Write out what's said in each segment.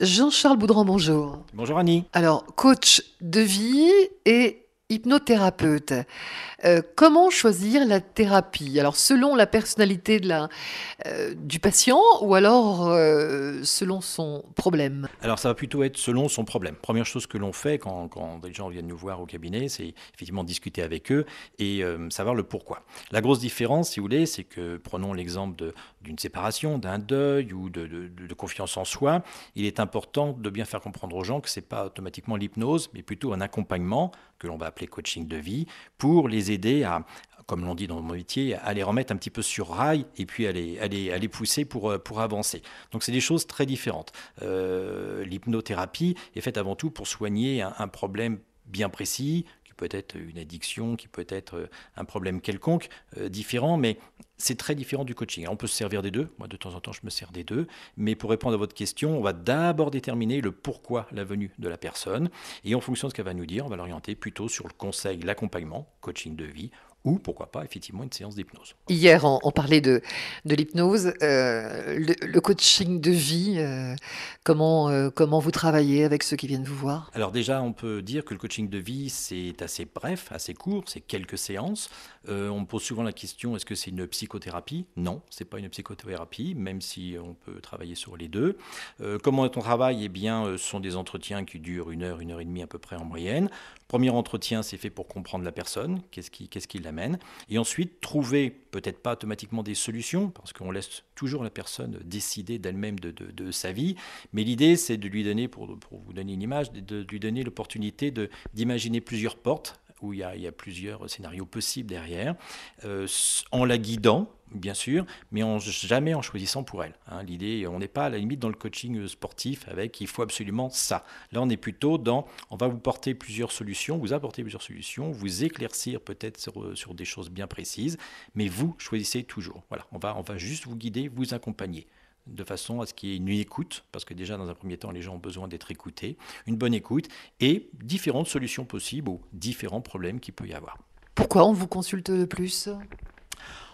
Jean-Charles Boudran, bonjour. Bonjour Annie. Alors, coach de vie et hypnothérapeute. Euh, comment choisir la thérapie? Alors, selon la personnalité de la, euh, du patient ou alors euh, selon son problème? Alors, ça va plutôt être selon son problème. Première chose que l'on fait quand, des gens viennent nous voir au cabinet, c'est effectivement discuter avec eux et savoir le pourquoi. La grosse différence, si vous voulez, c'est que prenons l'exemple d'une séparation, d'un deuil ou de, de, confiance en soi. Il est important de bien faire comprendre aux gens que ce n'est pas automatiquement l'hypnose, mais plutôt un accompagnement que l'on va appeler coaching de vie pour les aider à, comme l'on dit dans mon métier, à les remettre un petit peu sur rail et puis à les, pousser pour, euh, pour avancer. Donc c'est des choses très différentes. Euh, l'hypnothérapie est faite avant tout pour soigner un, problème bien précis, peut être une addiction, qui peut être euh, un problème quelconque, euh, différent, mais c'est très différent du coaching. On peut se servir des deux, moi de temps en temps je me sers des deux, mais pour répondre à votre question, on va d'abord déterminer le pourquoi la venue de la personne, et en fonction de ce qu'elle va nous dire, on va l'orienter plutôt sur le conseil, l'accompagnement, coaching de vie, ou pourquoi pas effectivement une séance d'hypnose. Hier, on, on, parlait de, de l'hypnose, euh, le, le, coaching de vie, euh, comment, euh, comment vous travaillez avec ceux qui viennent vous voir? Alors déjà, on peut dire que le coaching de vie, c'est assez bref, assez court, c'est quelques séances. On me pose souvent la question, est-ce que c'est une psychothérapie? Non, c'est pas une psychothérapie, même si on peut travailler sur les deux. Comment est on travaille? Eh bien, ce sont des entretiens qui durent une heure, une heure et demie à peu près en moyenne. Premier entretien, c'est fait pour comprendre la personne, qu'est-ce qui, qu'est-ce qui Et ensuite, trouver, peut-être pas automatiquement des solutions, parce qu'on laisse toujours la personne décider d'elle-même de, sa vie. Mais l'idée, c'est de lui donner, pour, vous donner une image, de lui donner l'opportunité d'imaginer plusieurs portes où il y, a, plusieurs scénarios possibles derrière, euh, en la guidant, bien sûr, mais jamais en choisissant pour elle. Hein. L'idée, on n'est pas à la limite dans le coaching sportif avec il faut absolument ça. Là, on est plutôt dans on va vous porter plusieurs solutions, vous apporter plusieurs solutions, vous éclaircir peut-être sur, sur, des choses bien précises, mais vous choisissez toujours. Voilà, on va, on va juste vous guider, vous accompagner de façon à ce qu'il y ait une écoute, parce que déjà dans un premier temps, les gens ont besoin d'être écoutés, une bonne écoute, et différentes solutions possibles aux différents problèmes qu'il peut y avoir. Pourquoi on vous consulte le plus?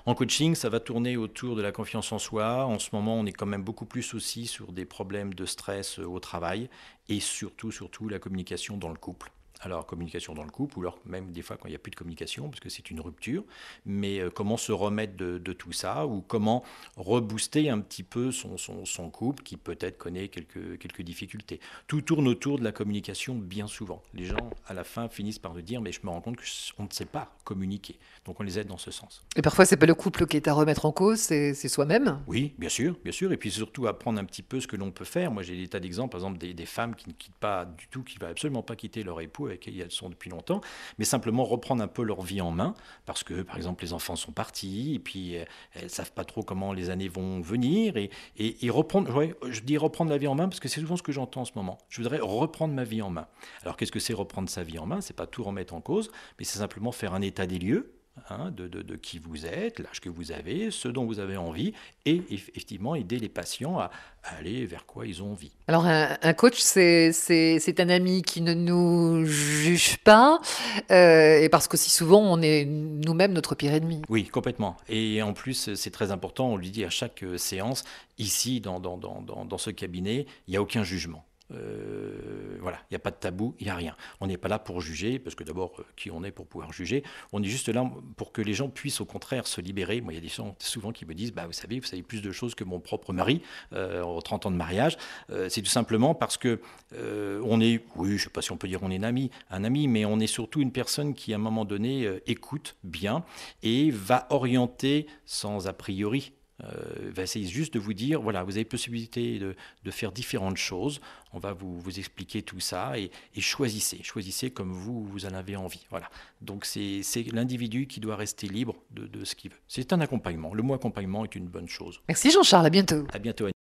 En coaching, ça va tourner autour de la confiance en soi. En ce moment, on est quand même beaucoup plus aussi sur des problèmes de stress au travail et surtout, surtout la communication dans le couple alors communication dans le couple, ou alors même des fois quand il n'y a plus de communication, parce que c'est une rupture, mais euh, comment se remettre de, de, tout ça, ou comment rebooster un petit peu son, son, son couple qui peut-être connaît quelques, quelques difficultés. Tout tourne autour de la communication bien souvent. Les gens, à la fin, finissent par nous dire, mais je me rends compte qu'on ne sait pas communiquer. Donc on les aide dans ce sens. Et parfois, c'est pas le couple qui est à remettre en cause, c'est soi-même? Oui, bien sûr, bien sûr. Et puis surtout apprendre un petit peu ce que l'on peut faire. Moi, j'ai des tas d'exemples, par exemple, des, des femmes qui ne quittent pas du tout, qui ne veulent absolument pas quitter leur époux avec qui elles sont depuis longtemps, mais simplement reprendre un peu leur vie en main, parce que par exemple les enfants sont partis, et puis elles ne savent pas trop comment les années vont venir, et, et, reprendre, je dis reprendre la vie en main, parce que c'est souvent ce que j'entends en ce moment. Je voudrais reprendre ma vie en main. Alors qu'est-ce que c'est reprendre sa vie en main? C'est pas tout remettre en cause, mais c'est simplement faire un état des lieux, Hein, de, de, de, qui vous êtes, l'âge que vous avez, ce dont vous avez envie, et effectivement aider les patients à, à aller vers quoi ils ont envie. Alors un, un coach, c'est un ami qui ne nous juge pas, euh, et parce qu'aussi souvent on est nous-mêmes notre pire ennemi. Oui, complètement. Et en plus, c'est très important, on lui dit à chaque séance, ici, dans, dans, dans, dans ce cabinet, il n'y a aucun jugement. Euh, voilà, il n'y a pas de tabou, il n'y a rien. On n'est pas là pour juger, parce que d'abord, euh, qui on est pour pouvoir juger On est juste là pour que les gens puissent au contraire se libérer. Moi, il y a des gens souvent qui me disent, bah, vous savez, vous savez plus de choses que mon propre mari, euh, en 30 ans de mariage. Euh, c'est tout simplement parce que euh, on est, oui, je ne sais pas si on peut dire on est un ami, un ami, mais on est surtout une personne qui, à un moment donné, écoute bien et va orienter sans a priori euh, va essayer juste de vous dire, voilà, vous avez possibilité de, de faire différentes choses, on va vous, vous expliquer tout ça et, et, choisissez, choisissez comme vous, vous en avez envie. Voilà. Donc c'est l'individu qui doit rester libre de, de ce qu'il veut. C'est un accompagnement. Le mot accompagnement est une bonne chose. Merci Jean-Charles, à bientôt. À bientôt.